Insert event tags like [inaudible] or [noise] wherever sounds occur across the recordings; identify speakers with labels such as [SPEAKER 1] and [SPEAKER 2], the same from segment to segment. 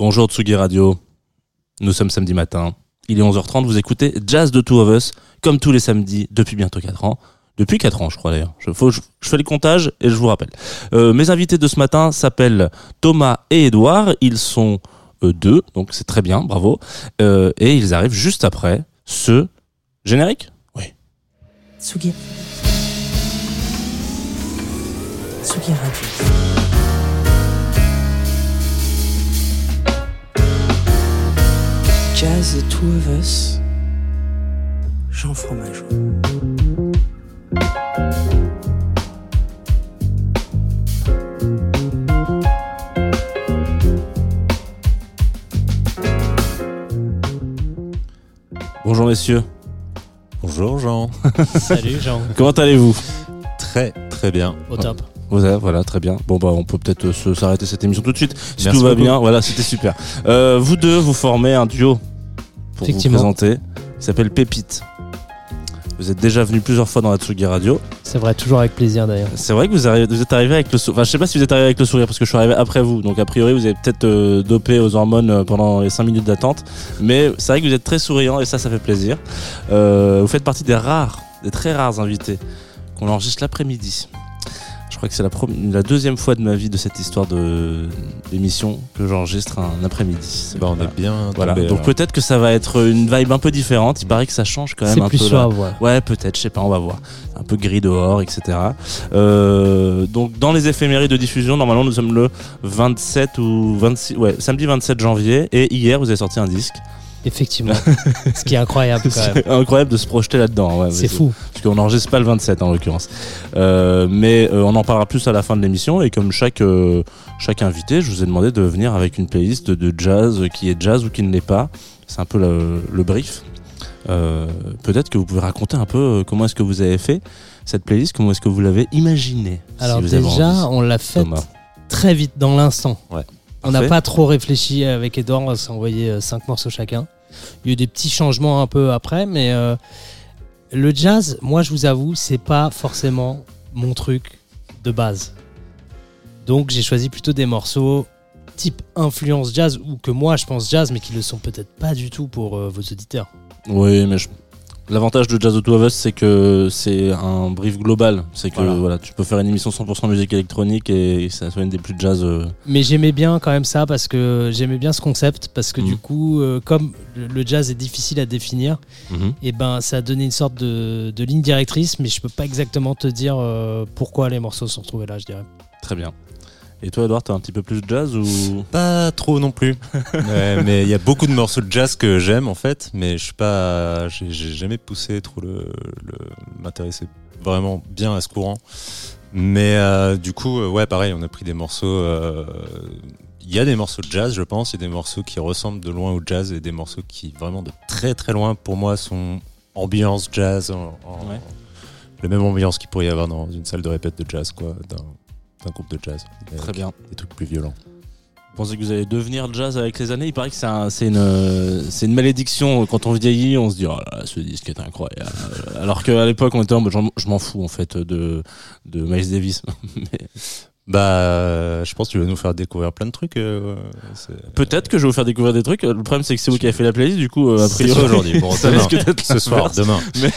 [SPEAKER 1] Bonjour Tsugi Radio. Nous sommes samedi matin. Il est 11h30. Vous écoutez Jazz de Two of Us, comme tous les samedis depuis bientôt 4 ans. Depuis 4 ans, je crois d'ailleurs. Je, faut, je, je fais les comptages et je vous rappelle. Euh, mes invités de ce matin s'appellent Thomas et Edouard. Ils sont euh, deux, donc c'est très bien, bravo. Euh, et ils arrivent juste après ce générique Oui.
[SPEAKER 2] Tsugi. Tsugi Radio. Jazz The Two of Us. Jean Fromageau.
[SPEAKER 1] Bonjour messieurs.
[SPEAKER 3] Bonjour Jean. [laughs]
[SPEAKER 4] Salut Jean,
[SPEAKER 1] Comment allez-vous?
[SPEAKER 3] Très très bien.
[SPEAKER 4] au top.
[SPEAKER 1] Vous avez- Voilà, très bien. Bon bah on peut peut-être se- s'arrêter cette émission tout de suite. Si
[SPEAKER 3] Merci
[SPEAKER 1] tout va
[SPEAKER 3] beaucoup.
[SPEAKER 1] bien, voilà, c'était super. Euh, vous deux, vous formez un duo pour vous présenter. Qui s'appelle Pépite. Vous êtes déjà venu plusieurs fois dans la Tsugi Radio.
[SPEAKER 4] C'est vrai, toujours avec plaisir d'ailleurs.
[SPEAKER 1] C'est vrai que vous, arrivez- vous êtes arrivé avec le sourire. Enfin, je sais pas si vous êtes arrivé avec le sourire parce que je suis arrivé après vous. Donc, a priori, vous avez peut-être euh, dopé aux hormones euh, pendant les 5 minutes d'attente. Mais c'est vrai que vous êtes très souriant et ça, ça fait plaisir. Euh, vous faites partie des rares, des très rares invités qu'on enregistre l'après-midi. Je crois que c'est la, deuxième fois de ma vie de cette histoire de d'émission que j'enregistre un après-midi.
[SPEAKER 3] Bah, on
[SPEAKER 1] Voilà.
[SPEAKER 3] est bien
[SPEAKER 1] Voilà. Donc peut-être que ça va être une vibe un peu différente. Il paraît que ça change quand même un
[SPEAKER 4] plus
[SPEAKER 1] peu.
[SPEAKER 4] ouais.
[SPEAKER 1] Ouais, peut-être, je sais pas, on va voir. Un peu gris dehors, etc. Euh, donc, dans les éphémérides de diffusion, normalement, nous sommes le 27 ou 26, ouais, samedi 27 janvier. Et hier, vous avez sorti un disque.
[SPEAKER 4] Effectivement. [laughs] Ce qui est incroyable quand même.
[SPEAKER 1] C'est incroyable de se projeter là-dedans. ouais,
[SPEAKER 4] C'est fou.
[SPEAKER 1] Parce qu'on n'enregistre pas le 27 en l'occurrence. Euh, mais euh, on en parlera plus à la fin de l'émission. Et comme chaque, euh, chaque invité, je vous ai demandé de venir avec une playlist de jazz qui est jazz ou qui ne l'est pas. C'est un peu le, le brief. Peut-être que vous pouvez raconter un peu comment est-ce que vous avez fait cette playlist, comment est-ce que vous l'avez imaginée.
[SPEAKER 4] Alors déjà, on l'a fait
[SPEAKER 1] Thomas.
[SPEAKER 4] très vite dans l'instant.
[SPEAKER 3] Ouais.
[SPEAKER 4] On n'a pas trop réfléchi avec Edouard, on s'est envoyé 5 morceaux chacun. Il y a eu des petits changements un peu après, mais euh, le jazz, moi je vous avoue, c'est pas forcément mon truc de base. Donc j'ai choisi plutôt des morceaux type influence jazz ou que moi je pense jazz, mais qui le sont peut-être pas du tout pour euh, vos auditeurs.
[SPEAKER 1] Oui, mais je- l'avantage de Jazz Auto of Us, c'est que c'est un brief global. C'est que
[SPEAKER 4] Voilà.
[SPEAKER 1] voilà. tu peux faire une émission 100% musique électronique et ça soit une des plus jazz. euh,
[SPEAKER 4] Mais j'aimais bien quand même ça parce que j'aimais bien ce concept parce que
[SPEAKER 1] Mhm.
[SPEAKER 4] du coup, euh, comme le, jazz est difficile à définir,
[SPEAKER 1] mhm.
[SPEAKER 4] et ben ça a donné une sorte de, de ligne directrice, mais je peux pas exactement te dire euh, pourquoi les morceaux sont retrouvés là, je dirais.
[SPEAKER 1] Très bien. Et toi, Edouard, t'es un petit peu plus jazz ou?
[SPEAKER 3] Pas trop non plus. [laughs] Ouais, mais il y a beaucoup de morceaux de jazz que j'aime en fait, mais je suis pas, j'ai jamais poussé trop le, le m'intéresser vraiment bien à ce courant. Mais euh, du coup, euh, ouais, pareil, on a pris des morceaux. euh, Il y a des morceaux de jazz, je pense, il y a des morceaux qui ressemblent de loin au jazz et des morceaux qui vraiment de très très loin pour moi sont ambiance jazz, en, en-
[SPEAKER 1] Ouais.
[SPEAKER 3] la même ambiance qu'il pourrait y avoir dans une salle de répète de jazz, quoi, d'un groupe de jazz.
[SPEAKER 1] Très bien.
[SPEAKER 3] Des trucs plus violents.
[SPEAKER 1] Vous pensez que vous allez devenir jazz avec les années? Il paraît que c'est un- une, euh, c'est une malédiction. Quand on vieillit, on se dit oh là ce disque est incroyable. Alors qu'à l'époque, on était en mode je m'en fous en fait de, de Miles Davis. [laughs] Mais
[SPEAKER 3] Bah, euh, je pense que tu vas nous faire découvrir plein de trucs. euh,
[SPEAKER 1] Peut-être que je vais vous faire découvrir des trucs. Le problème, c'est que c'est vous qui avez fait la playlist. Du coup, euh, a priori,
[SPEAKER 3] aujourd'hui. Bon, [laughs]
[SPEAKER 1] ça
[SPEAKER 3] demain. ce soir, demain. [laughs]
[SPEAKER 1] Mais,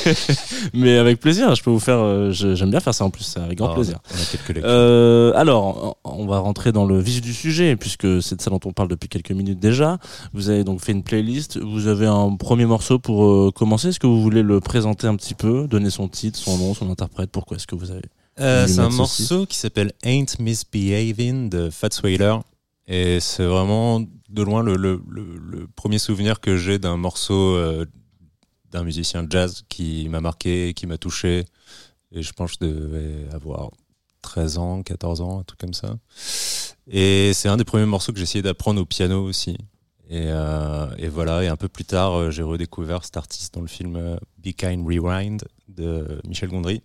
[SPEAKER 1] mais avec plaisir, je peux vous faire. euh, J'aime bien faire ça en plus, c'est avec grand
[SPEAKER 3] Ah,
[SPEAKER 1] plaisir.
[SPEAKER 3] On.
[SPEAKER 1] Euh, alors, on va rentrer dans le vif du sujet, puisque c'est de ça dont on parle depuis quelques minutes déjà. Vous avez donc fait une playlist. Vous avez un premier morceau pour euh, commencer. Est-ce que vous voulez le présenter un petit peu, donner son titre, son nom, son interprète? Pourquoi est-ce que vous avez
[SPEAKER 3] Euh, c'est un morceau qui s'appelle Ain't Misbehaving de Fats Whaler. Et c'est vraiment de loin le, le- le- le premier souvenir que j'ai d'un morceau euh, d'un musicien jazz qui m'a marqué, qui m'a touché. Et je pense que je devais avoir 13 ans, 14 ans, un truc comme ça. Et c'est un des premiers morceaux que j'ai essayé d'apprendre au piano aussi. Et, euh, et voilà, et un peu plus tard, j'ai redécouvert cet artiste dans le film Be Kind Rewind de Michel Gondry.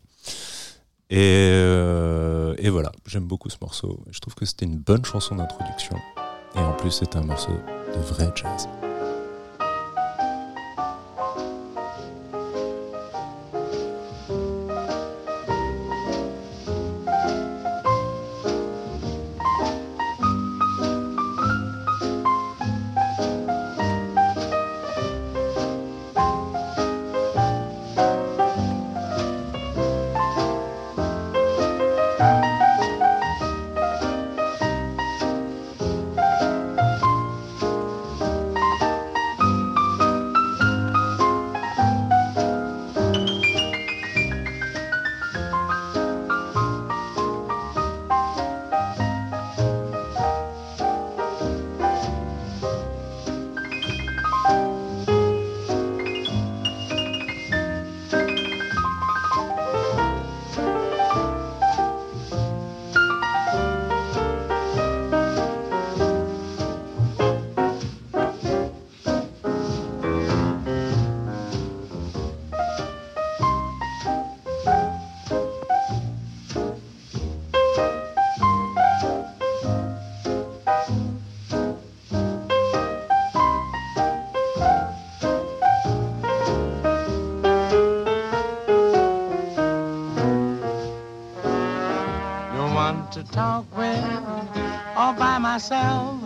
[SPEAKER 3] Et, euh, et voilà, j'aime beaucoup ce morceau. Je trouve que c'était une bonne chanson d'introduction. Et en plus, c'est un morceau de vrai jazz.
[SPEAKER 5] Myself.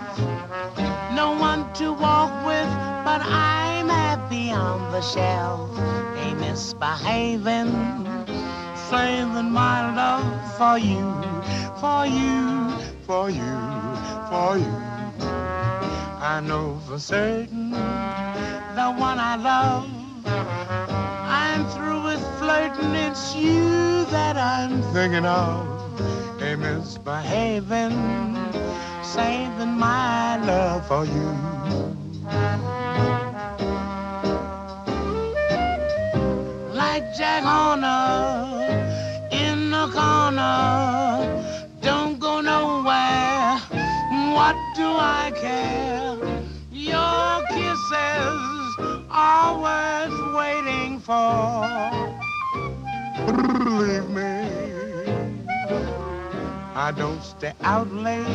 [SPEAKER 5] No one to walk with, but I'm happy on the shelf. A misbehaving, saving my love for you, for you, for you, for you. I know for certain the one I love. I'm through with flirting, it's you that I'm thinking of. A misbehaving, saving my love for you. Like Jack Horner in the corner, don't go nowhere. What do I care? Your kisses are worth waiting for. Believe me, I don't stay out late,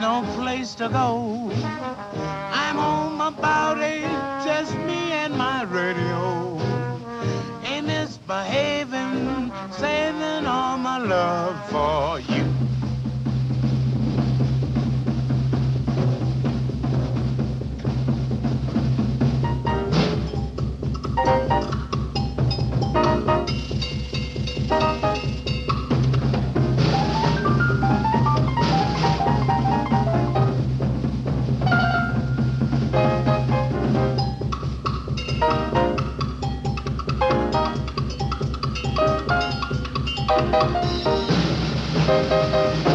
[SPEAKER 5] no place to go. I'm home about eight, just me and my radio. A misbehaving, saving all my love for you. Thank you.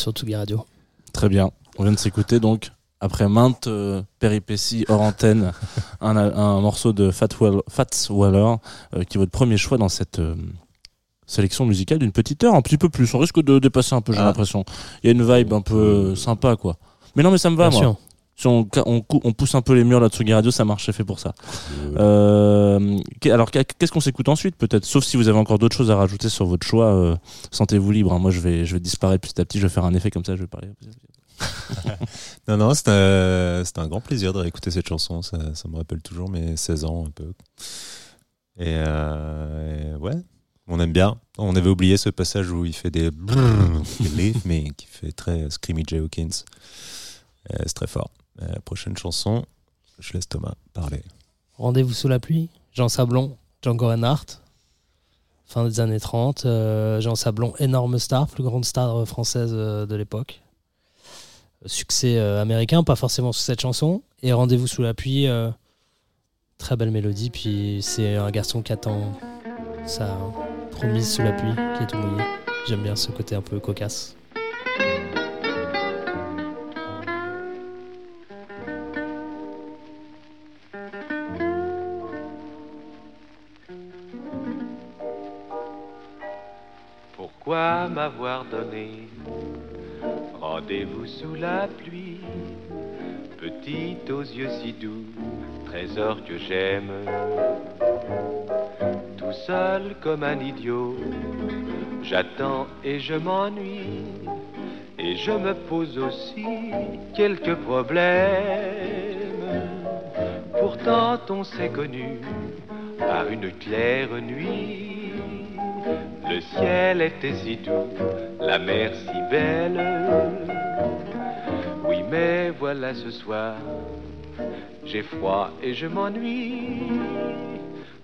[SPEAKER 4] Sur Tsugi Radio.
[SPEAKER 1] Très bien. On vient de s'écouter donc, après maintes euh, péripéties hors antenne, [laughs] un, un morceau de Fats Waller, euh, qui est votre premier choix dans cette euh, sélection musicale d'une petite heure, un petit peu plus. On risque de dépasser un peu, j'ai
[SPEAKER 3] Ah.
[SPEAKER 1] l'impression. Il y a une vibe un peu sympa, quoi. Mais non, mais ça me va,
[SPEAKER 4] Bien
[SPEAKER 1] moi.
[SPEAKER 4] sûr.
[SPEAKER 1] Si on, on, cou- on pousse un peu les murs là de Radio, ça marche, c'est fait pour ça. Euh, qu'est- alors, qu'est- qu'est-ce qu'on s'écoute ensuite, peut-être? Sauf si vous avez encore d'autres choses à rajouter sur votre choix, euh, sentez-vous libre. hein. Moi, je vais, je vais disparaître petit à petit, je vais faire un effet comme ça, je vais parler. [laughs]
[SPEAKER 3] Non, non, c'était un, grand plaisir de réécouter cette chanson. Ça, ça me rappelle toujours mes 16 ans un peu. Et, euh, et ouais, on aime bien. On avait oublié ce passage où il fait des me, qui fait très Screamy J. Hawkins. Euh, C'est très fort. Euh, prochaine chanson, je laisse Thomas parler.
[SPEAKER 4] Rendez-vous sous la pluie, Jean Sablon, Django Reinhardt, fin des années 30. euh, Jean Sablon, énorme star, plus grande star française euh, de l'époque. Succès américain, pas forcément sur cette chanson. Et Rendez-vous sous la pluie, très belle mélodie. Puis c'est un garçon qui attend sa promise sous la pluie, qui est tout. J'aime bien ce côté un peu cocasse.
[SPEAKER 6] M'avoir donné rendez-vous sous la pluie Petite aux yeux si doux, trésor que j'aime. Tout seul comme un idiot, j'attends et je m'ennuie. Et je me pose aussi quelques problèmes. Pourtant on s'est connu par une claire nuit. Le ciel était si doux, la mer si belle. Oui, mais voilà ce soir, j'ai froid et je m'ennuie.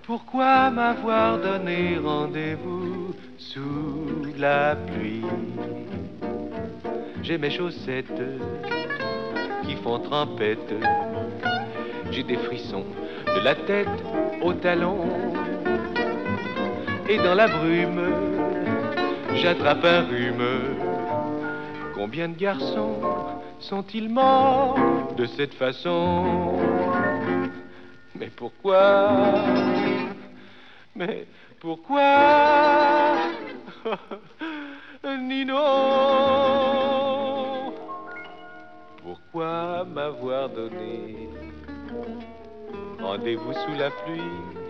[SPEAKER 6] Pourquoi m'avoir donné rendez-vous sous la pluie? J'ai mes chaussettes qui font trempette. J'ai des frissons de la tête aux talons. Et dans la brume, j'attrape un rhume. Combien de garçons sont-ils morts de cette façon? Mais pourquoi? Mais pourquoi? [laughs] Nino! Pourquoi m'avoir donné rendez-vous sous la pluie?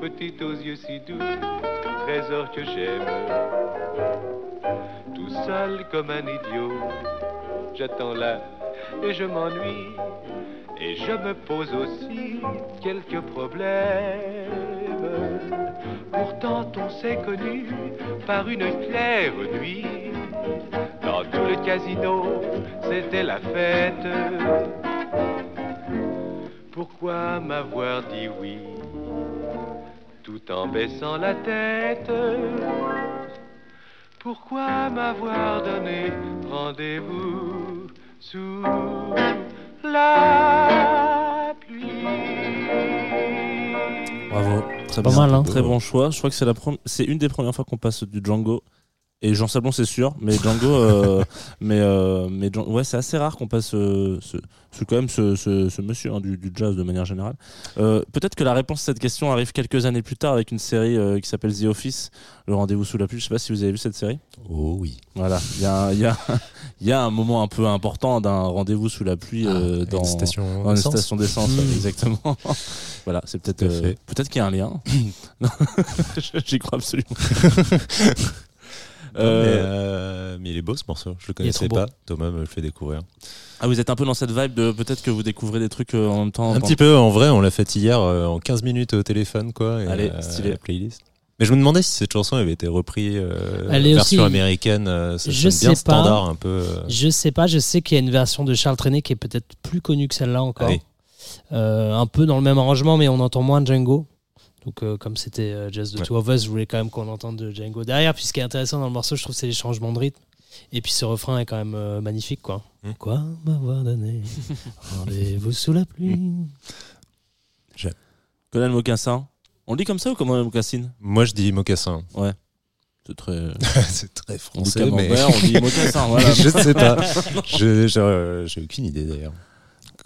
[SPEAKER 6] Petite aux yeux si doux, trésor que j'aime tout seul comme un idiot. J'attends là et je m'ennuie. Et je me pose aussi quelques problèmes. Pourtant on s'est connu par une claire nuit. Dans tout le casino, c'était la fête. Pourquoi m'avoir dit oui? Tout en baissant la tête pourquoi m'avoir donné rendez-vous sous la pluie?
[SPEAKER 1] Bravo. Très
[SPEAKER 4] Pas
[SPEAKER 1] bien.
[SPEAKER 4] mal, hein.
[SPEAKER 1] Très bon choix. Je crois que c'est la c'est une des premières fois qu'on passe du Django. Et Jean Sablon, c'est sûr, mais Django, euh, [laughs] mais euh, mais ouais, c'est assez rare qu'on passe euh, ce, ce- quand même ce, ce, monsieur hein, du, du jazz de manière générale. Euh, Peut-être que la réponse à cette question arrive quelques années plus tard avec une série qui s'appelle The Office, Le Rendez-vous sous la pluie. Je sais pas si vous avez vu cette série.
[SPEAKER 3] Oh oui.
[SPEAKER 1] Voilà, il y a, il y a, [laughs] il y a un moment un peu important d'un rendez-vous sous la pluie
[SPEAKER 3] Ah,
[SPEAKER 1] dans
[SPEAKER 3] une station
[SPEAKER 1] dans
[SPEAKER 3] d'essence.
[SPEAKER 4] Mm.
[SPEAKER 1] ouais, exactement. [laughs] voilà, c'est peut-être peut-être qu'il y a un lien. Non, J'y crois absolument. Euh,
[SPEAKER 3] mais, euh, mais il est beau ce morceau, je le connaissais pas. Thomas me le fait découvrir.
[SPEAKER 1] Ah, vous êtes un peu dans cette vibe de peut-être que vous découvrez des trucs euh, en même temps.
[SPEAKER 3] Un petit peu, en vrai, on l'a fait hier euh, en 15 minutes au téléphone, quoi. et,
[SPEAKER 1] Allez,
[SPEAKER 3] euh,
[SPEAKER 1] stylé.
[SPEAKER 3] la playlist. Mais je me demandais si cette chanson avait été reprise euh,
[SPEAKER 4] Elle est
[SPEAKER 3] version
[SPEAKER 4] aussi-
[SPEAKER 3] américaine. euh, ça
[SPEAKER 4] Je
[SPEAKER 3] sonne bien
[SPEAKER 4] sais pas.
[SPEAKER 3] standard un peu. euh.
[SPEAKER 4] Je sais pas, je sais qu'il y a une version de Charles Trenet qui est peut-être plus connue que celle-là encore.
[SPEAKER 3] Oui.
[SPEAKER 4] Un peu dans le même arrangement, mais on entend moins Django. Donc, euh, comme c'était euh, Just the
[SPEAKER 3] Ouais.
[SPEAKER 4] Two of Us, je voulais quand même qu'on entende de Django derrière. Puis, ce qui est intéressant dans le morceau, je trouve, c'est les changements de rythme. Et puis, ce refrain est quand même euh, magnifique, quoi.
[SPEAKER 3] Mm.
[SPEAKER 4] Quoi m'avoir donné [laughs] rendez-vous sous la pluie?
[SPEAKER 1] Conan Mocassin. On le dit comme ça ou Conan Mocassin?
[SPEAKER 3] Moi, je dis mocassin.
[SPEAKER 1] C'est très. [laughs]
[SPEAKER 3] c'est très
[SPEAKER 1] On dit
[SPEAKER 3] français, mais
[SPEAKER 1] on dit Mocassin. Voilà. [laughs]
[SPEAKER 3] je ne sais pas. Je- J'ai j'ai aucune idée d'ailleurs.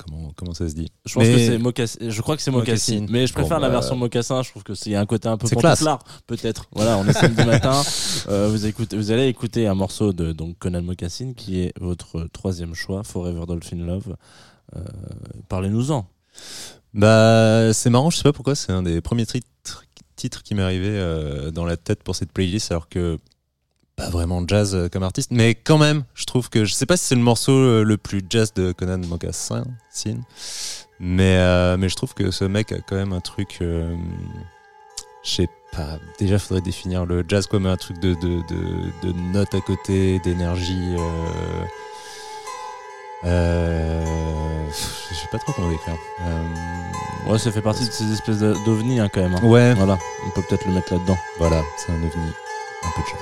[SPEAKER 3] Comment, comment ça se dit
[SPEAKER 1] Je pense
[SPEAKER 3] Mais-
[SPEAKER 1] que c'est mocassin. Je crois que c'est mocassin.
[SPEAKER 3] Mocassin.
[SPEAKER 1] Mais je préfère
[SPEAKER 3] Bon,
[SPEAKER 1] la
[SPEAKER 3] bah,
[SPEAKER 1] version mocassin. Je trouve que c'est un côté un peu
[SPEAKER 3] classe.
[SPEAKER 1] pantouflard, peut-être. Voilà, on est samedi [laughs] matin. Euh, vous écoutez, vous allez écouter un morceau de donc Conan Mocassin qui est votre troisième choix, Forever Dolphin Love. Euh, Parlez-nous-en.
[SPEAKER 3] Bah, c'est marrant, je sais pas pourquoi, c'est un des premiers titres, titres qui m'est arrivé euh, dans la tête pour cette playlist, alors que pas vraiment jazz euh, comme artiste, mais quand même, je trouve que je sais pas si c'est le morceau euh, le plus jazz de Conan Mocassin, Sin, mais euh, mais je trouve que ce mec a quand même un truc, euh, je sais pas. Déjà, faudrait définir le jazz comme un truc de de de, de notes à côté, d'énergie. Euh, je sais pas trop comment décrire.
[SPEAKER 1] Ouais, ça fait partie de ces espèces d'ovnis hein, quand même. hein.
[SPEAKER 3] Ouais,
[SPEAKER 1] Voilà, on peut peut-être le mettre là-dedans.
[SPEAKER 3] voilà, c'est un ovni. Un peu de jazz.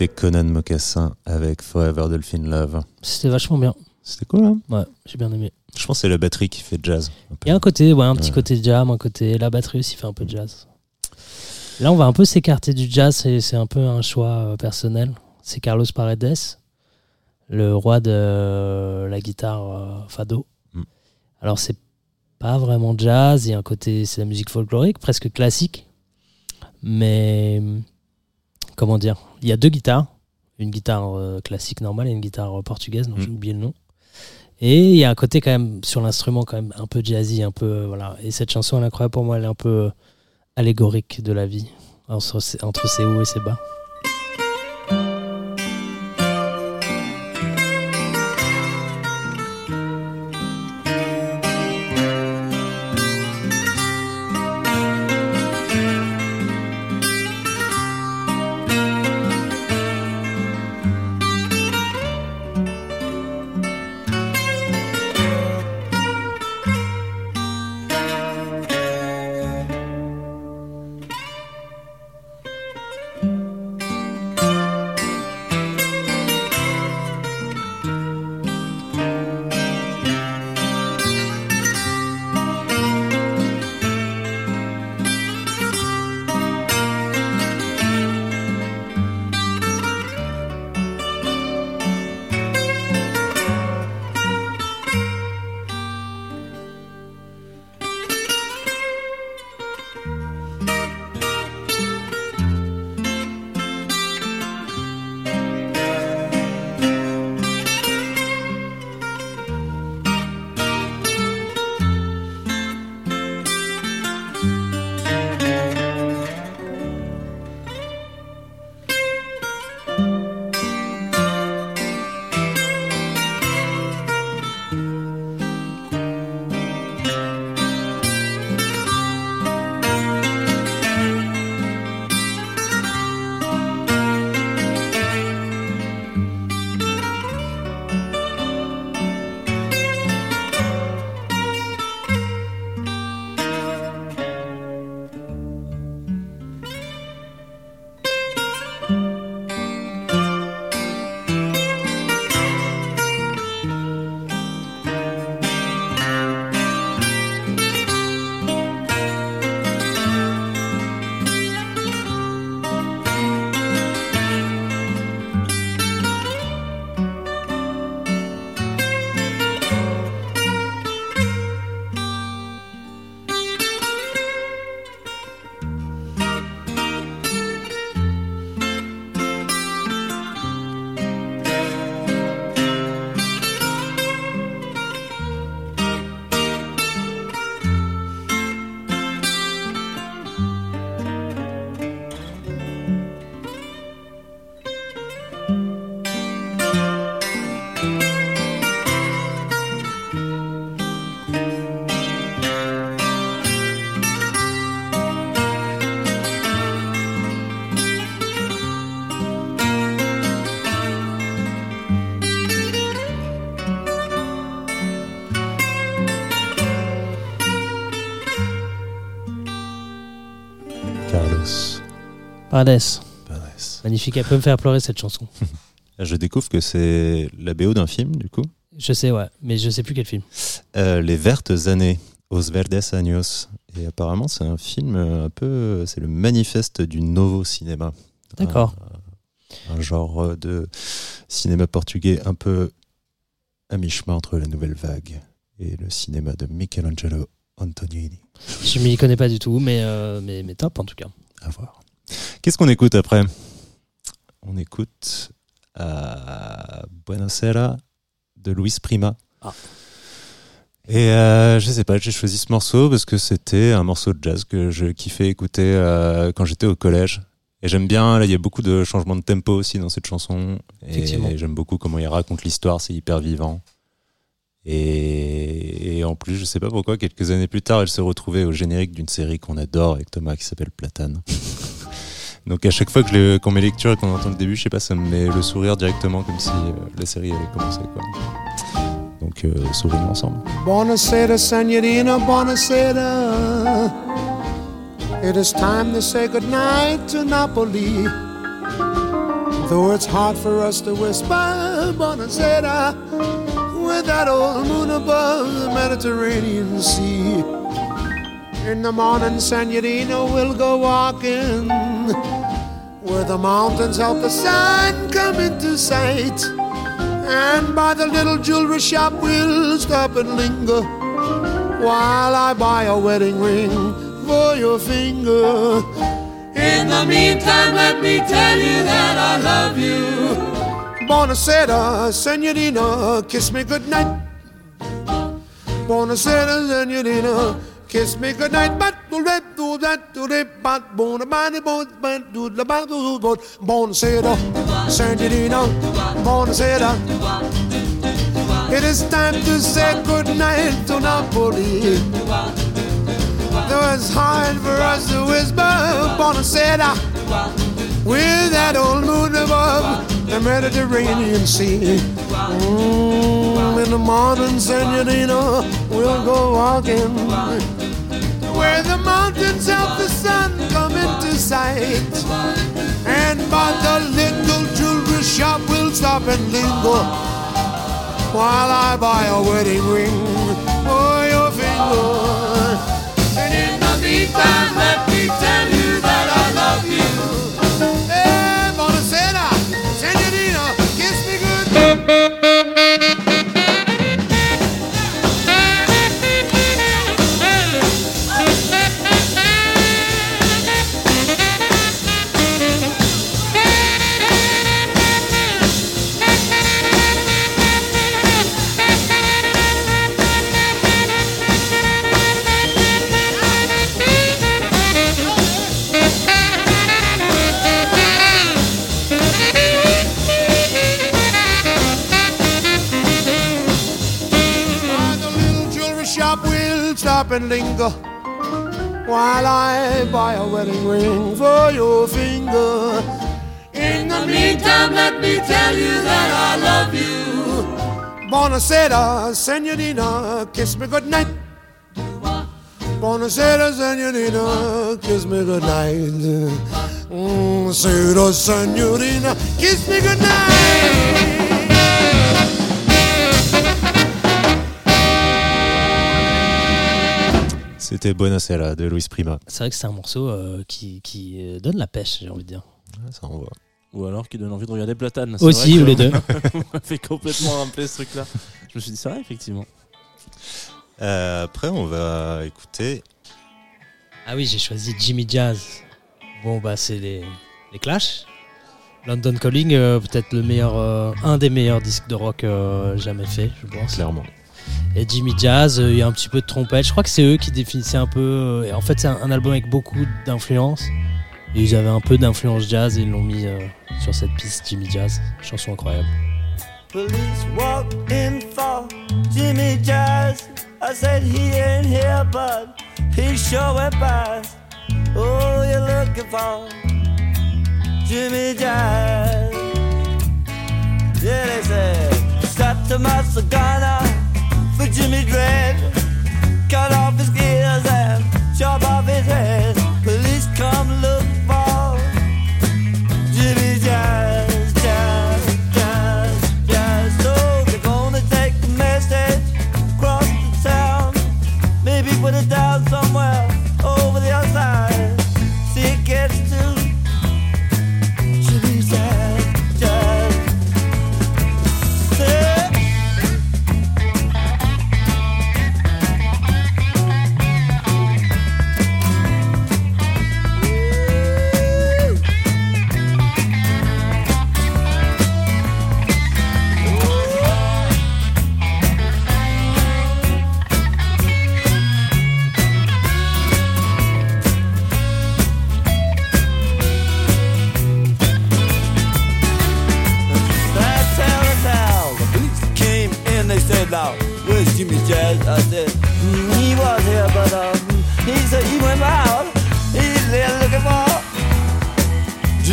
[SPEAKER 3] C'était Conan Mocassin avec Forever Dolphin Love.
[SPEAKER 4] C'était vachement bien.
[SPEAKER 3] C'était cool, hein?
[SPEAKER 4] Ouais, j'ai bien aimé.
[SPEAKER 3] Je pense que c'est la batterie qui fait jazz.
[SPEAKER 4] Il y a un côté, ouais, un petit
[SPEAKER 3] Ouais.
[SPEAKER 4] côté jam, un côté. La batterie aussi fait un peu de jazz. Là, on va un peu s'écarter du jazz et c'est un peu un choix euh, personnel. C'est Carlos Paredes, le roi de euh, la guitare euh, fado.
[SPEAKER 3] Mm.
[SPEAKER 4] Alors, c'est pas vraiment jazz, il y a un côté, c'est la musique folklorique, presque classique. Mais, comment dire Il y a deux guitares. Une guitare euh, classique normale et une guitare euh, portugaise, dont
[SPEAKER 3] Mm.
[SPEAKER 4] j'ai oublié le nom. Et il y a un côté quand même sur l'instrument quand même un peu jazzy, un peu euh, voilà. Et cette chanson, elle est incroyable pour moi, elle est un peu allégorique de la vie entre, entre ses hauts et ses bas. Paredes.
[SPEAKER 3] Perez.
[SPEAKER 4] Magnifique, elle peut me faire pleurer cette chanson. [laughs]
[SPEAKER 3] Je découvre que c'est la BO d'un film, du coup.
[SPEAKER 4] Je sais, ouais, mais je sais plus quel film.
[SPEAKER 3] Euh, Les Vertes Années, Os Verdes Años. Et apparemment, c'est un film euh, un peu. C'est le manifeste du nouveau cinéma.
[SPEAKER 4] D'accord.
[SPEAKER 3] Un, un genre de cinéma portugais un peu à mi-chemin entre la nouvelle vague et le cinéma de Michelangelo Antonioni.
[SPEAKER 4] Je m'y connais pas du tout, mais, euh, mais, mais top en tout cas.
[SPEAKER 3] À voir. Qu'est-ce qu'on écoute après? On écoute euh, Buonasera de Luis Prima.
[SPEAKER 4] Ah.
[SPEAKER 3] Et euh, je sais pas, j'ai choisi ce morceau parce que c'était un morceau de jazz que je kiffais écouter euh, quand j'étais au collège. Et j'aime bien, là il y a beaucoup de changements de tempo aussi dans cette chanson.
[SPEAKER 4] Effectivement.
[SPEAKER 3] Et j'aime beaucoup comment il raconte l'histoire, c'est hyper vivant. Et, et en plus, je sais pas pourquoi, quelques années plus tard, elle se retrouvait au générique d'une série qu'on adore avec Thomas qui s'appelle Platane. [laughs] Donc à chaque fois que qu'on met lecture et qu'on entend le début, je sais pas, ça me met le sourire directement comme si euh, la série avait commencé. Quoi. Donc euh, sourions ensemble.
[SPEAKER 7] Buonasera, Senorina, buonasera. It is time to say goodnight to Napoli. Though it's hard for us to whisper, buonasera, with that old moon above the Mediterranean Sea. In the morning, Senorina, we'll go walking. Where the mountains help the sun come into sight. And by the little jewelry shop we'll stop and linger. While I buy a wedding ring for your finger. In the meantime let me tell you that I love you. Buonasera, senorina, kiss me goodnight. Buonasera, senorina, kiss me goodnight But do that, do that, do that, but Buona bene, buona bene, do la ba, do do Buonasera, senorina, buonasera It is time to say goodnight to Napoli. Though it's hard for us to whisper Buonasera With that old moon above the Mediterranean Sea. Mm, In the morning, senorina, we'll go walking Where the mountains help the sun come into sight And by the little jewelry shop we'll stop and linger while I buy a wedding ring for your finger. And in the meantime, let me tell you that I love you. Eh, hey, Buonasera, senorina, kiss me good. And linger while I buy a wedding ring for your finger. In the meantime, let me tell you that I love you. Buonasera, senorina, kiss me goodnight. Buonasera, senorina, kiss me goodnight. Mm, Sera, senorina, kiss me goodnight.
[SPEAKER 3] C'était Buonasera de Luis Prima.
[SPEAKER 4] C'est vrai que c'est un morceau euh, qui, qui euh, donne la pêche, j'ai envie de dire.
[SPEAKER 3] Ouais, ça envoie.
[SPEAKER 1] Ou alors qui donne envie de regarder Platane. C'est
[SPEAKER 4] Aussi,
[SPEAKER 1] vrai
[SPEAKER 4] ou
[SPEAKER 1] que
[SPEAKER 4] les deux. [laughs]
[SPEAKER 1] On m'a fait complètement rappeler ce truc-là. Je me suis dit, c'est vrai, effectivement.
[SPEAKER 3] Euh, après, on va écouter.
[SPEAKER 4] Ah oui, j'ai choisi Jimmy Jazz. Bon, bah, c'est les, les Clash. London Calling, euh, peut-être le meilleur, euh, un des meilleurs disques de rock euh, jamais fait, je pense.
[SPEAKER 3] Clairement.
[SPEAKER 4] Et Jimmy Jazz, euh, il y a un petit peu de trompette. Je crois que c'est eux qui définissaient un peu. euh, et en fait, c'est un, album avec beaucoup d'influence. Et ils avaient un peu d'influence jazz et ils l'ont mis euh, sur cette piste Jimmy Jazz. Chanson incroyable.
[SPEAKER 8] Police walked in Jimmy Jazz. I said he ain't here, but Jimmy Dread. Cut off his ears and chop off his head. Police come look.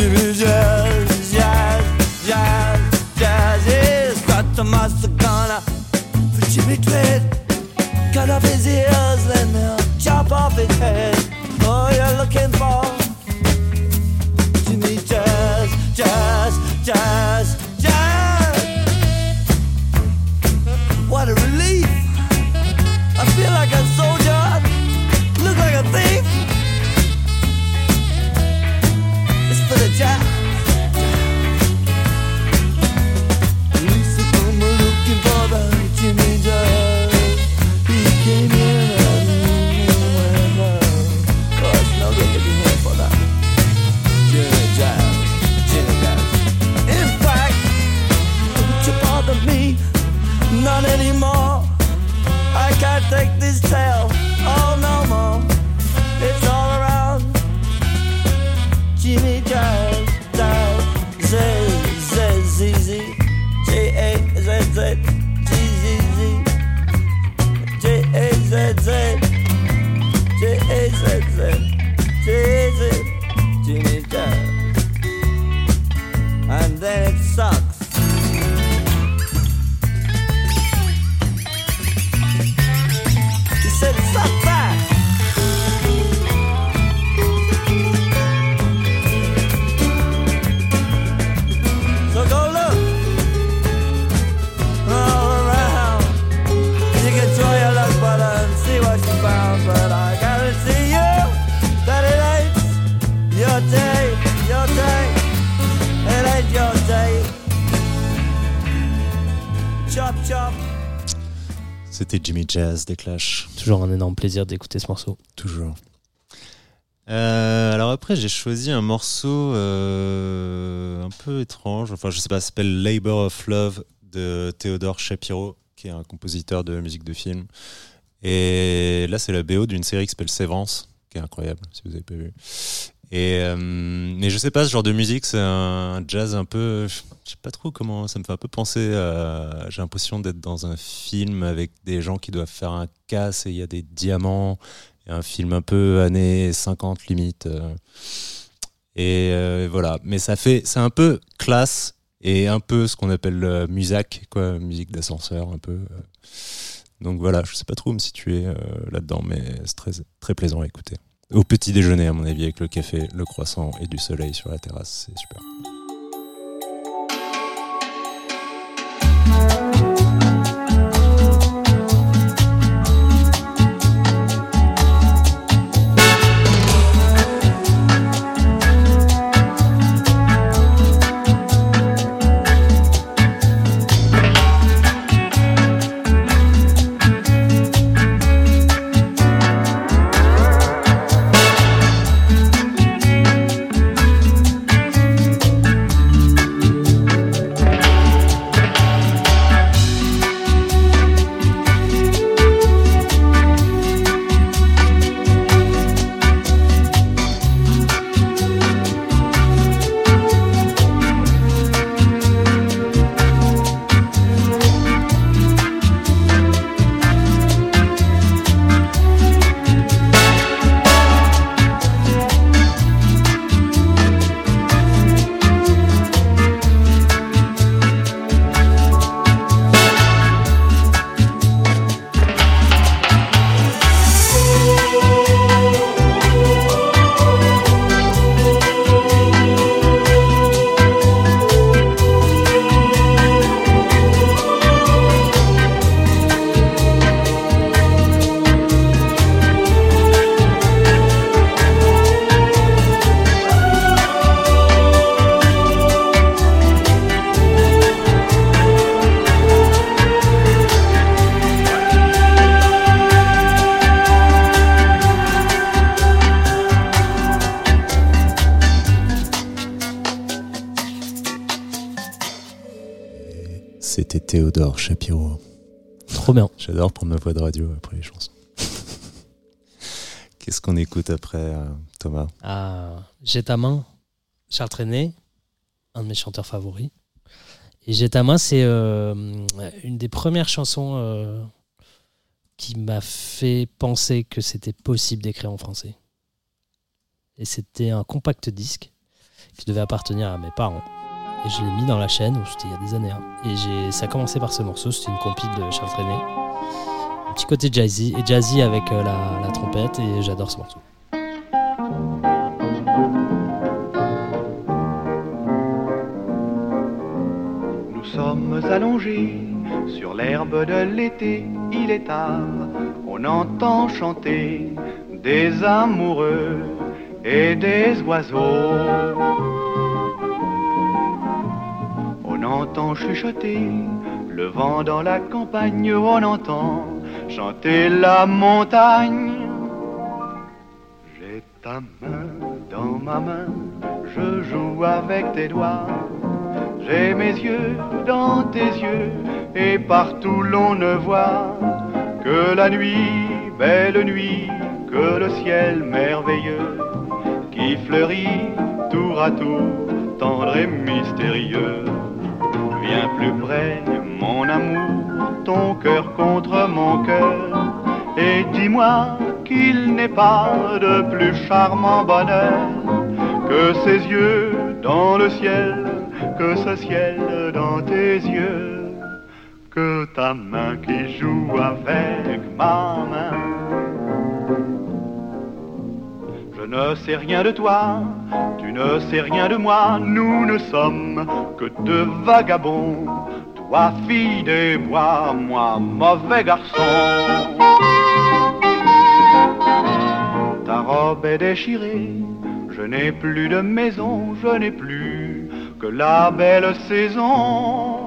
[SPEAKER 8] Jazz, Jazz, Jazz, Jazz. He's got the master Jimmy. Cut off his ears, then they'll chop off his head.
[SPEAKER 3] Des Clash.
[SPEAKER 4] Toujours un énorme plaisir d'écouter ce morceau.
[SPEAKER 3] Toujours. Euh, alors après, j'ai choisi un morceau euh, un peu étrange. Enfin, je sais pas, ça s'appelle Labor of Love de Théodore Shapiro, qui est un compositeur de musique de film. Et là, c'est la BO d'une série qui s'appelle Sévrance, qui est incroyable, si vous avez pas vu. Et euh, mais je sais pas, ce genre de musique, c'est un jazz un peu, je sais pas trop comment, ça me fait un peu penser à, j'ai l'impression d'être dans un film avec des gens qui doivent faire un casse et il y a des diamants, un film un peu années 50 limite. euh. Et euh, voilà, mais ça fait, c'est un peu classe et un peu ce qu'on appelle euh, musac, quoi, musique d'ascenseur, un peu. euh. Donc voilà, je sais pas trop où me situer là-dedans, mais c'est très, très plaisant à écouter. Au petit déjeuner, à mon avis, avec le café, le croissant et du soleil sur la terrasse, c'est super. Théodore Shapiro.
[SPEAKER 4] Trop bien.
[SPEAKER 3] J'adore prendre ma voix de radio après les chansons. [laughs] Qu'est-ce qu'on écoute après, euh, Thomas?
[SPEAKER 4] Ah, J'ai ta main, Charles Trenet, un de mes chanteurs favoris. Et J'ai ta main, c'est euh, une des premières chansons euh, qui m'a fait penser que c'était possible d'écrire en français. Et c'était un compact disque qui devait appartenir à mes parents. Et je l'ai mis dans la chaîne, c'était il y a des années. hein. Et ça a commencé par ce morceau, c'était une compile de Charles Trenet. Un petit côté jazzy, et jazzy avec euh, la trompette, et j'adore ce morceau.
[SPEAKER 2] Nous sommes allongés sur l'herbe de l'été, il est tard, on entend chanter des amoureux et des oiseaux. On entend chuchoter le vent dans la campagne, on entend chanter la montagne. J'ai ta main dans ma main, je joue avec tes doigts. J'ai mes yeux dans tes yeux et partout l'on ne voit que la nuit, belle nuit, que le ciel merveilleux qui fleurit tour à tour, tendre et mystérieux. Viens plus près, mon amour, ton cœur contre mon cœur, et dis-moi qu'il n'est pas de plus charmant bonheur que ces yeux dans le ciel, que ce ciel dans tes yeux, que ta main qui joue avec ma main. Ne sais rien de toi, tu ne sais rien de moi, nous ne sommes que deux vagabonds, toi fille des bois, moi mauvais garçon. Ta robe est déchirée, je n'ai plus de maison, je n'ai plus que la belle saison.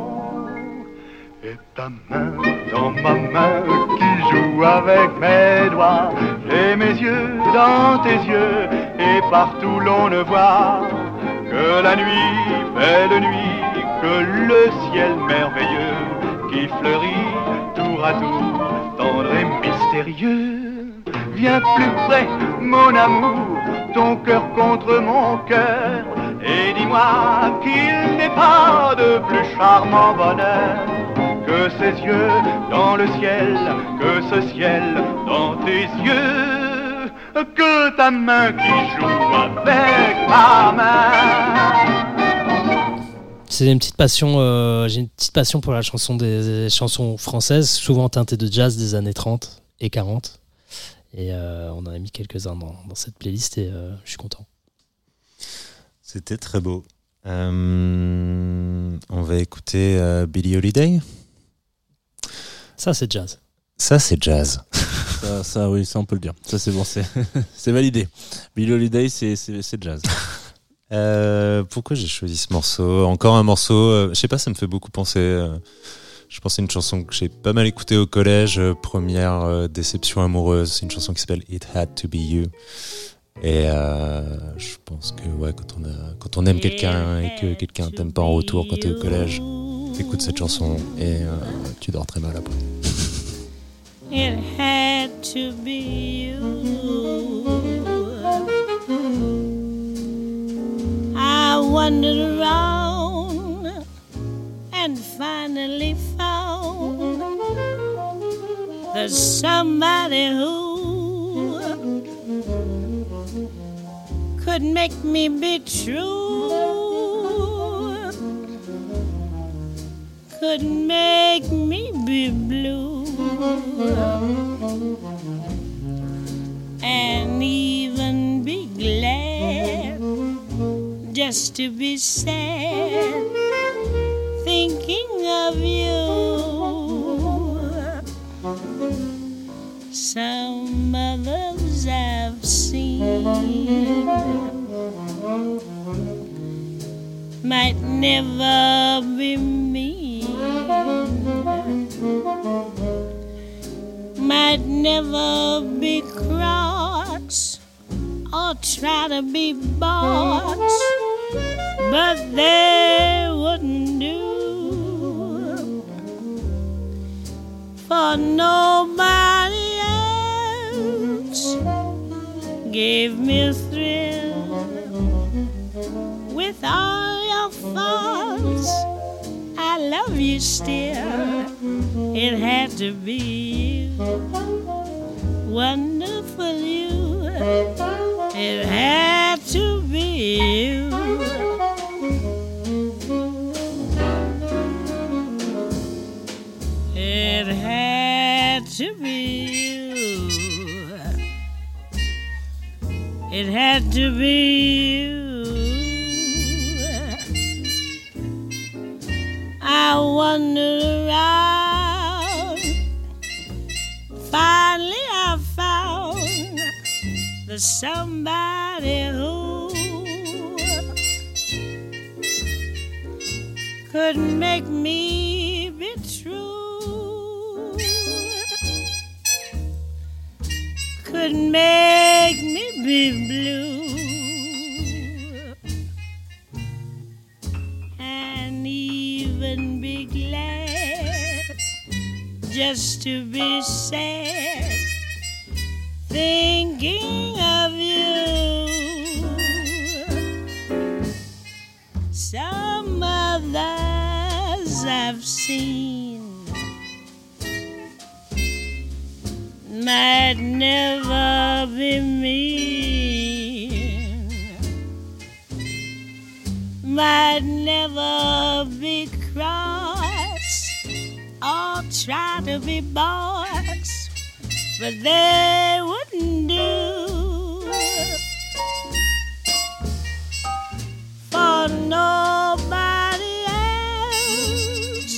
[SPEAKER 2] Et ta main dans ma main qui joue avec mes doigts. J'ai mes yeux dans tes yeux et partout l'on ne voit que la nuit, belle nuit, que le ciel merveilleux qui fleurit tour à tour, tendre et mystérieux. Viens plus près, mon amour, ton cœur contre mon cœur, et dis-moi qu'il n'est pas de plus charmant bonheur que ces yeux dans le ciel, que ce ciel dans tes yeux, que ta main qui joue avec ma main.
[SPEAKER 4] C'est une petite passion, euh, j'ai une petite passion pour la chanson des, des chansons françaises, souvent teintées de jazz des années 30 et 40. Et euh, on en a mis quelques-uns dans, dans cette playlist et euh, je suis content.
[SPEAKER 3] C'était très beau. Euh, on va écouter euh, Billie Holiday.
[SPEAKER 4] Ça, c'est jazz.
[SPEAKER 3] Ça, c'est jazz.
[SPEAKER 1] Ça, ça, oui, ça on peut le dire. Ça c'est bon, c'est [laughs] validé. Billie Holiday, c'est c'est c'est jazz. [laughs]
[SPEAKER 3] Euh, pourquoi j'ai choisi ce morceau? Encore un morceau, euh, je sais pas, ça me fait beaucoup penser. euh, je pense c'est une chanson que j'ai pas mal écoutée au collège, euh, première euh, déception amoureuse. C'est une chanson qui s'appelle It Had to Be You. Et euh, je pense que ouais, quand on a, quand on aime quelqu'un et que quelqu'un t'aime pas en retour quand t'es au collège, t'écoutes cette chanson et euh, tu dors très mal après. [laughs]
[SPEAKER 9] It had to be you. I wandered around and finally found there's somebody who could make me be true, could make me be blue and even be glad just to be sad thinking of you. Some others I've seen might never be mean might never be cross or try to be boss, but they wouldn't do for nobody else gave me a thrill with all your faults. I love you still. It had to be you. Wonderful you. It had to be you. It had to be you. It had to be you. I wandered around. Finally, I found the somebody who could make me be true. Could make me be blue. Just to be sad thinking of you. Some others I've seen might never be mean, might never be try to be boss but they wouldn't do. For nobody else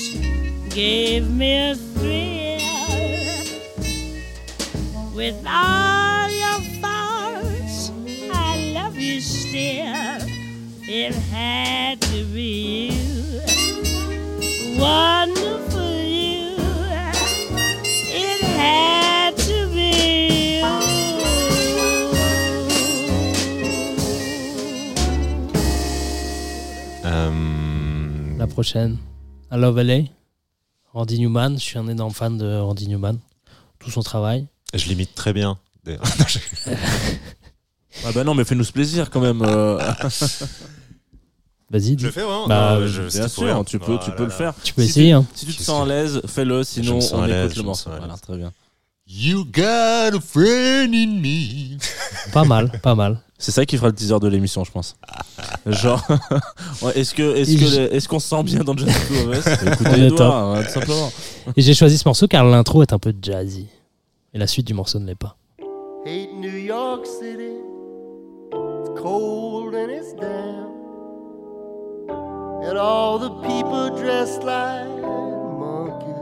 [SPEAKER 9] gave me a thrill with all your faults. I love you still. It had to be you. Wonderful
[SPEAKER 4] prochaine, I Love LA, Randy Newman. Je suis un énorme fan de Randy Newman. Tout son travail.
[SPEAKER 3] je l'imite très bien. [laughs] [laughs]
[SPEAKER 1] Ah bah non, mais fais-nous ce plaisir quand même. euh.
[SPEAKER 4] Vas-y,
[SPEAKER 3] je le fais
[SPEAKER 4] Bah,
[SPEAKER 3] Non, je-
[SPEAKER 1] Bien sûr, tu peux, tu
[SPEAKER 3] Oh
[SPEAKER 1] peux
[SPEAKER 3] là
[SPEAKER 1] le
[SPEAKER 3] là.
[SPEAKER 1] faire.
[SPEAKER 4] tu peux
[SPEAKER 1] Si
[SPEAKER 4] essayer. Hein.
[SPEAKER 1] Si tu te sens à l'aise, fais-le, sinon
[SPEAKER 3] me sens
[SPEAKER 1] on
[SPEAKER 3] à
[SPEAKER 1] écoute le morceau.
[SPEAKER 3] à.
[SPEAKER 1] Voilà, très bien.
[SPEAKER 3] You got a friend in me.
[SPEAKER 4] Pas mal, pas mal.
[SPEAKER 1] C'est ça qui fera le teaser de l'émission, je pense. Genre, [laughs] ouais, est-ce que, est-ce que, qu'on se sent bien dans Just Two of Us [laughs]
[SPEAKER 4] est
[SPEAKER 1] hein, tout simplement.
[SPEAKER 4] Et j'ai choisi ce morceau car l'intro est un peu jazzy. Et la suite du morceau ne l'est pas.
[SPEAKER 10] Hate New York City. It's cold and it's damp. And all the people dressed like monkeys.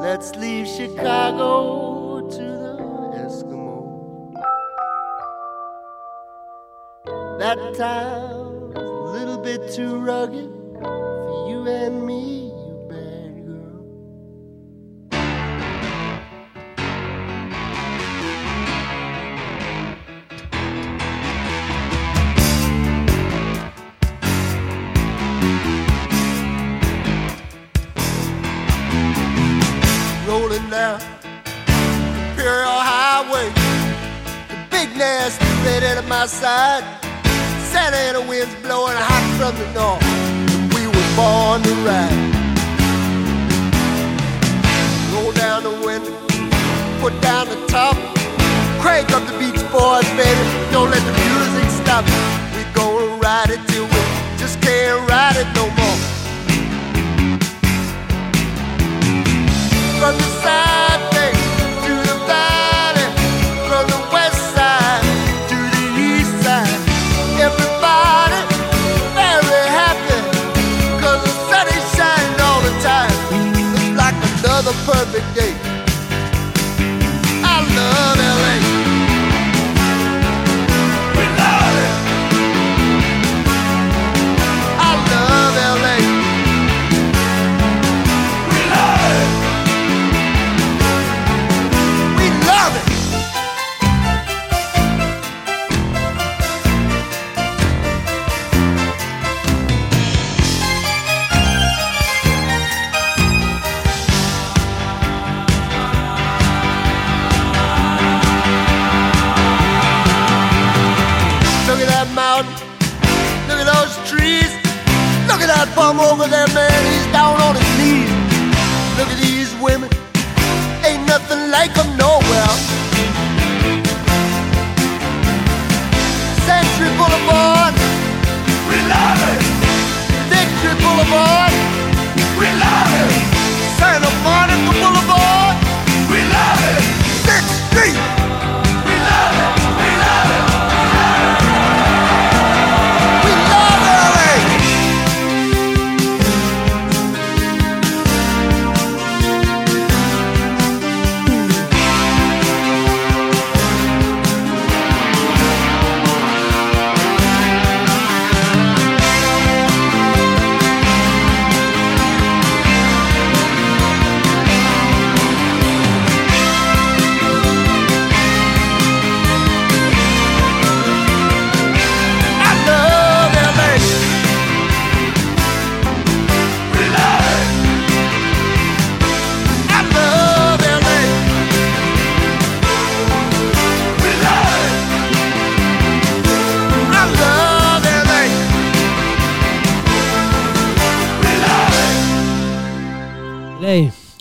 [SPEAKER 10] Let's leave Chicago That town's a little bit too rugged for you and me, you bad girl. rolling down Imperial Highway. The big nasty red at my side. Santa Ana winds blowing hot from the north. We were born to ride. Roll down the window, put down the top. Crank up the Beach Boys, baby. Don't let the music stop. We gonna ride it till we just can't ride it no more.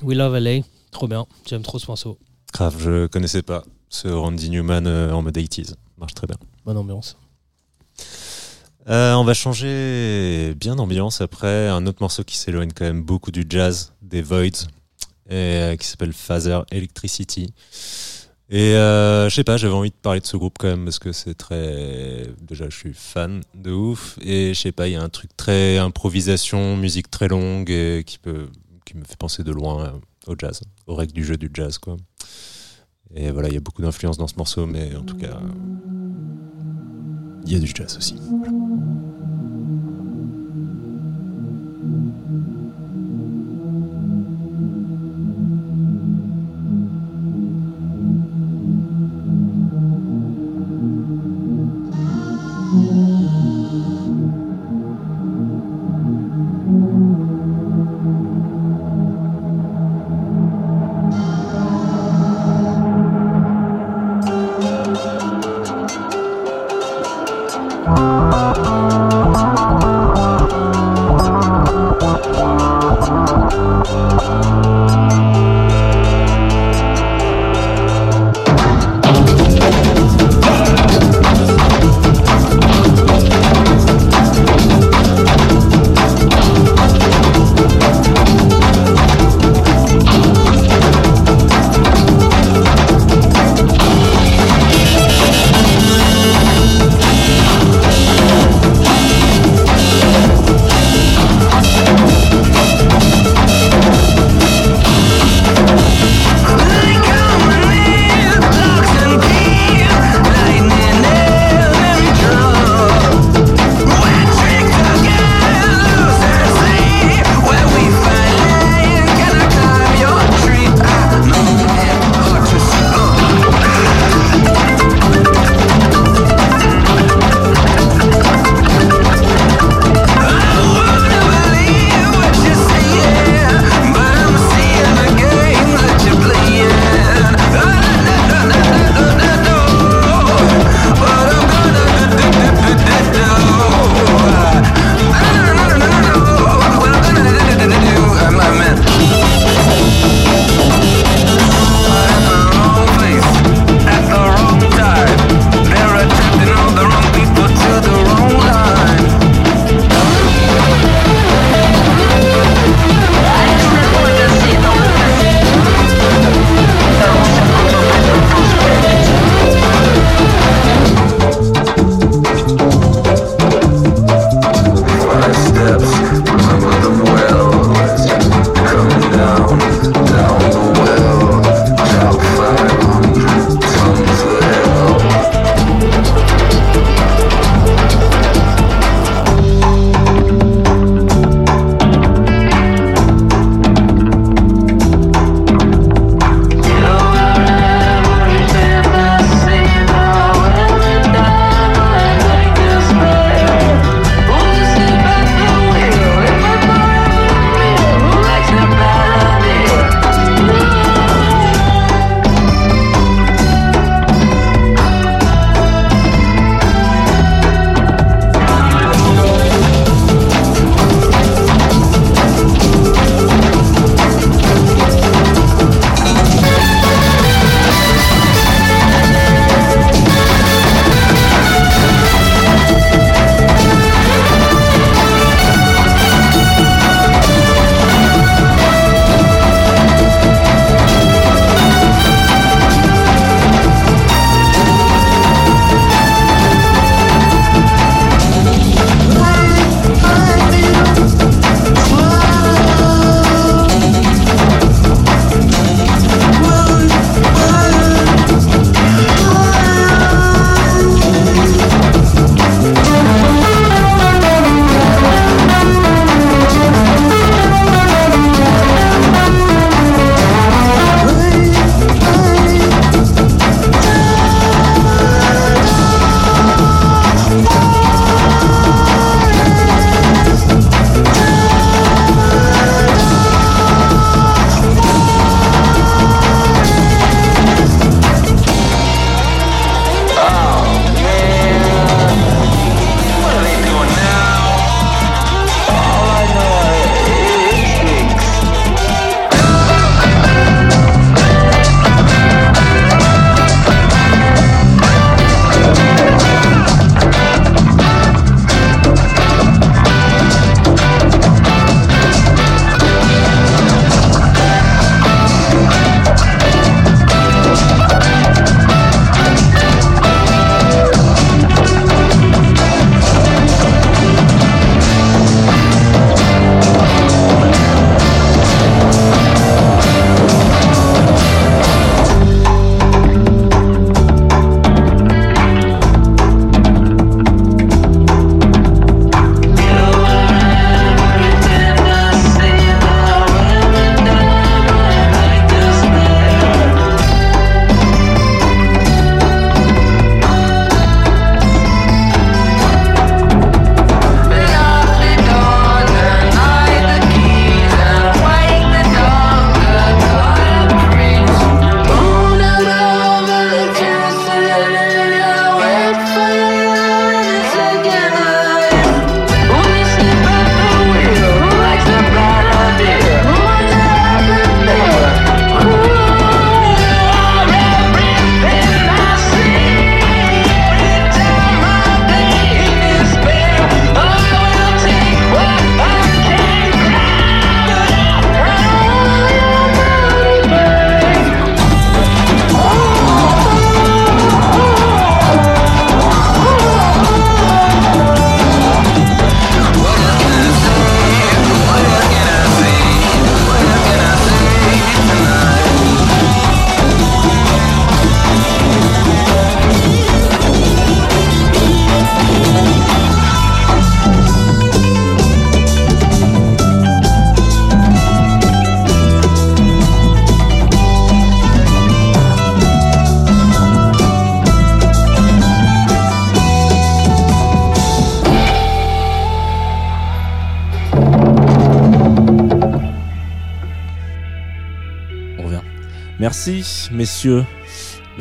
[SPEAKER 8] We Love LA.
[SPEAKER 4] Trop bien. J'aime trop ce morceau.
[SPEAKER 3] Grave, je connaissais pas ce Randy Newman euh, en mode 80s. Marche très bien.
[SPEAKER 4] Bonne ambiance.
[SPEAKER 3] Euh, on va changer bien d'ambiance après. Un autre morceau qui s'éloigne quand même beaucoup du jazz, des Voids, et, euh, qui s'appelle Phaser Electricity. Et euh, je sais pas, j'avais envie de parler de ce groupe quand même parce que c'est très. Déjà, je suis fan de ouf. Et je sais pas, il y a un truc très improvisation, musique très longue et qui, peut, qui me fait penser de loin euh, au jazz, aux règles du jeu du jazz. Et voilà, il y a beaucoup d'influence dans ce morceau, mais en tout cas, il y a du jazz aussi.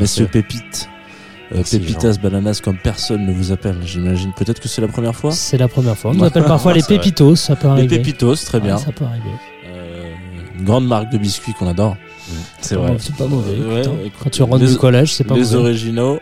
[SPEAKER 1] Merci. messieurs pépites. Euh, Pépitas, bananas, comme personne ne vous appelle, j'imagine. Peut-être que c'est la première fois.
[SPEAKER 4] C'est la première fois. On nous appelle parfois [laughs] les pépitos, ça peut
[SPEAKER 1] Les
[SPEAKER 4] arriver.
[SPEAKER 1] pépitos, très bien.
[SPEAKER 4] Ouais, ça peut arriver.
[SPEAKER 1] Euh, une grande marque de biscuits qu'on adore. C'est vrai.
[SPEAKER 4] C'est pas mauvais.
[SPEAKER 1] Euh, ouais,
[SPEAKER 4] putain.
[SPEAKER 1] écoute,
[SPEAKER 4] Quand tu rentres
[SPEAKER 1] les-
[SPEAKER 4] du collège, c'est pas
[SPEAKER 1] les
[SPEAKER 4] mauvais.
[SPEAKER 1] originaux.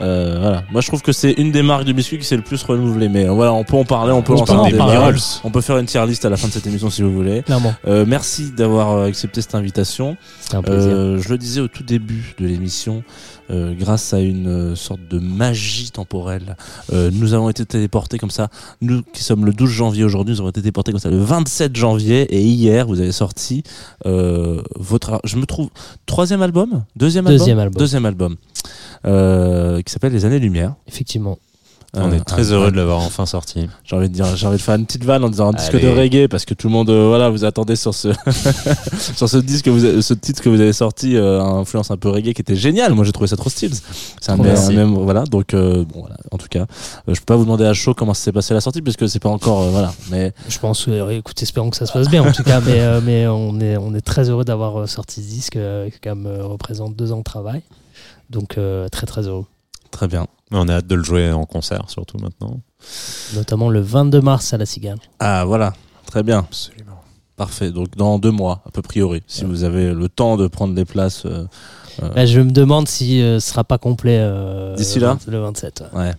[SPEAKER 1] Euh, voilà. Moi, je trouve que c'est une des marques de biscuits qui s'est le plus renouvelée. Mais euh, voilà, on peut en parler, on peut
[SPEAKER 4] On
[SPEAKER 1] lancer un débat.
[SPEAKER 4] parler.
[SPEAKER 1] On peut faire une tier list à la fin de cette émission si vous voulez. Euh, merci d'avoir euh, accepté cette invitation.
[SPEAKER 4] Un plaisir.
[SPEAKER 1] Euh, je le disais au tout début de l'émission, euh, grâce à une sorte de magie temporelle, euh, nous avons été téléportés comme ça. Nous qui sommes le 12 janvier aujourd'hui, nous avons été téléportés comme ça le 27 janvier. Et hier, vous avez sorti euh, votre, je me trouve, troisième album, deuxième album,
[SPEAKER 4] Deuxième album.
[SPEAKER 1] deuxième album, euh, qui s'appelle Les Années Lumière.
[SPEAKER 4] Effectivement.
[SPEAKER 3] On
[SPEAKER 1] Euh,
[SPEAKER 3] est très
[SPEAKER 1] un-
[SPEAKER 3] heureux
[SPEAKER 1] un-
[SPEAKER 3] de l'avoir enfin sorti.
[SPEAKER 1] J'ai envie de dire, j'ai envie de faire une petite vanne en disant un disque de reggae parce que tout le monde, euh, voilà, vous attendez sur ce [laughs] sur ce disque, que vous avez- ce titre que vous avez sorti, euh, influence un peu reggae qui était génial. Moi, j'ai trouvé ça trop stylé. C'est un, même- un voilà. Donc, euh, bon, voilà. En tout cas, euh, je peux pas vous demander à chaud comment s'est passé la sortie puisque c'est pas encore, euh, voilà. Mais
[SPEAKER 4] Je pense, euh, écoute, espérons que ça se passe bien en tout cas, mais, euh, mais on, est, on est très heureux d'avoir sorti ce disque euh, qui quand même euh, représente deux ans de travail. Donc euh, très très heureux.
[SPEAKER 1] très bien.
[SPEAKER 3] On a hâte de le jouer en concert, surtout maintenant.
[SPEAKER 4] Notamment le 22 mars à la Cigale.
[SPEAKER 1] Ah, voilà. Très bien.
[SPEAKER 3] Absolument.
[SPEAKER 1] Parfait. Donc, dans deux mois, à peu priori, si vous avez le temps de prendre les places. euh,
[SPEAKER 4] Là, je me demande si euh, ce sera pas complet euh,
[SPEAKER 1] D'ici là
[SPEAKER 4] 20 le 27. ouais.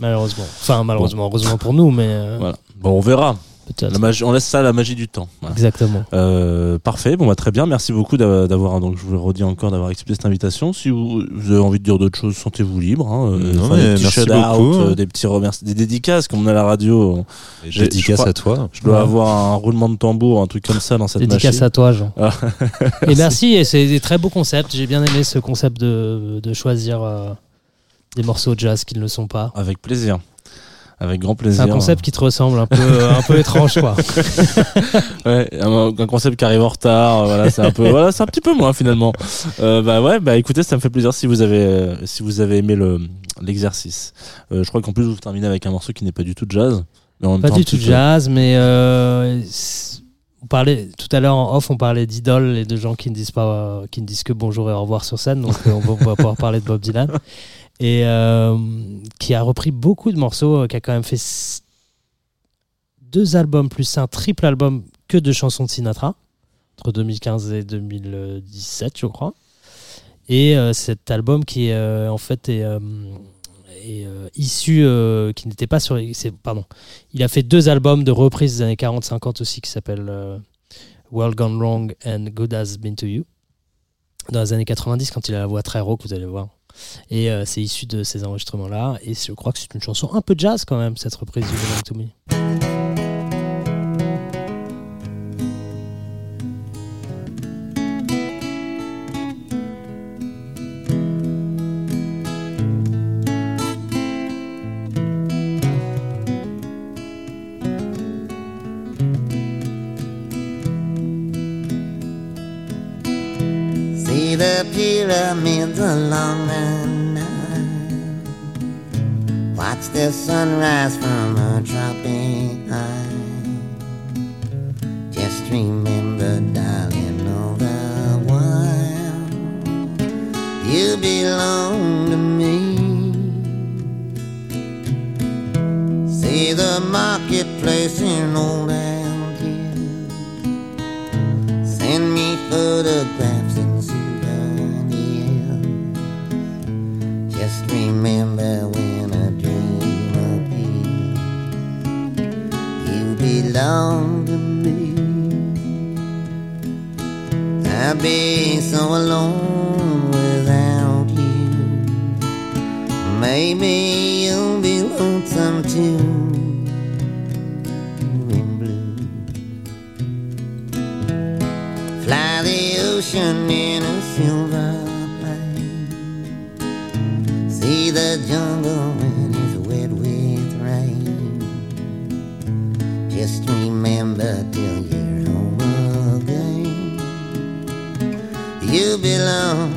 [SPEAKER 4] Malheureusement. Enfin, malheureusement, heureusement pour nous, mais euh,
[SPEAKER 1] Voilà. Bon, on verra.
[SPEAKER 4] Peut-être.
[SPEAKER 1] On laisse ça à la magie du temps. Voilà.
[SPEAKER 4] Exactement.
[SPEAKER 1] Euh, parfait, bon bah très bien, merci beaucoup d'a- d'avoir donc je vous le redis encore d'avoir accepté cette invitation. Si vous, vous avez envie de dire d'autres choses, sentez-vous libre. Hein, euh,
[SPEAKER 3] Non,
[SPEAKER 1] enfin,
[SPEAKER 3] mais
[SPEAKER 1] des petits
[SPEAKER 3] merci
[SPEAKER 1] shout-out,
[SPEAKER 3] beaucoup.
[SPEAKER 1] euh, des petits remerciements, des dédicaces comme on a à la radio.
[SPEAKER 3] Et
[SPEAKER 1] J'ai-
[SPEAKER 3] dédicace
[SPEAKER 1] je crois-
[SPEAKER 3] à toi.
[SPEAKER 1] Je dois
[SPEAKER 4] Ouais.
[SPEAKER 1] avoir un roulement de tambour, un truc comme ça dans cette
[SPEAKER 4] Dédicace
[SPEAKER 1] machine.
[SPEAKER 4] à toi, Jean.
[SPEAKER 1] Ah. [laughs]
[SPEAKER 4] et merci, et c'est des très beaux concepts. J'ai bien aimé ce concept de, de choisir euh, des morceaux de jazz qui ne le sont pas.
[SPEAKER 1] Avec plaisir, avec grand
[SPEAKER 4] C'est
[SPEAKER 1] plaisir.
[SPEAKER 4] un concept qui te ressemble un peu, un peu [laughs] étrange, quoi. [laughs]
[SPEAKER 1] Ouais, un, un concept qui arrive en retard. euh, Voilà, c'est un peu, voilà, c'est un petit peu moins finalement. Euh, bah ouais, bah écoutez, ça me fait plaisir si vous avez, euh, si vous avez aimé le l'exercice. Euh, je crois qu'en plus vous terminez avec un morceau qui n'est pas du tout jazz. Mais
[SPEAKER 4] Pas du tout
[SPEAKER 1] peu-
[SPEAKER 4] jazz, mais euh, c'est- on parlait tout à l'heure en off, on parlait d'idoles et de gens qui ne disent pas, euh, qui ne disent que bonjour et au revoir sur scène. Donc euh, on va pouvoir parler de Bob Dylan et euh, qui a repris beaucoup de morceaux, euh, qui a quand même fait deux albums plus un triple album que de chansons de Sinatra entre 2015 et 2017, je crois. Et euh, cet album qui euh, en fait est, issu, qui n'était pas sur, pardon, il a fait deux albums de reprises des années 40-50 aussi qui s'appellent World Gone Wrong and Good Has Been to You. Dans les années 90, quand il a la voix très rauque, vous allez voir. Et euh, c'est issu de ces enregistrements-là. Et je crois que c'est une chanson un peu jazz quand même, cette reprise du Belong to Me.
[SPEAKER 11] The pyramids along the Nile. Watch the sunrise from a tropic high. Just remember, darling, all the while you belong to me. See the marketplace in old Algiers. Send me photographs belong to me. I'd be so alone without you. Maybe you'll be lonesome too. Fly the ocean in a silver plane. See the jungle belong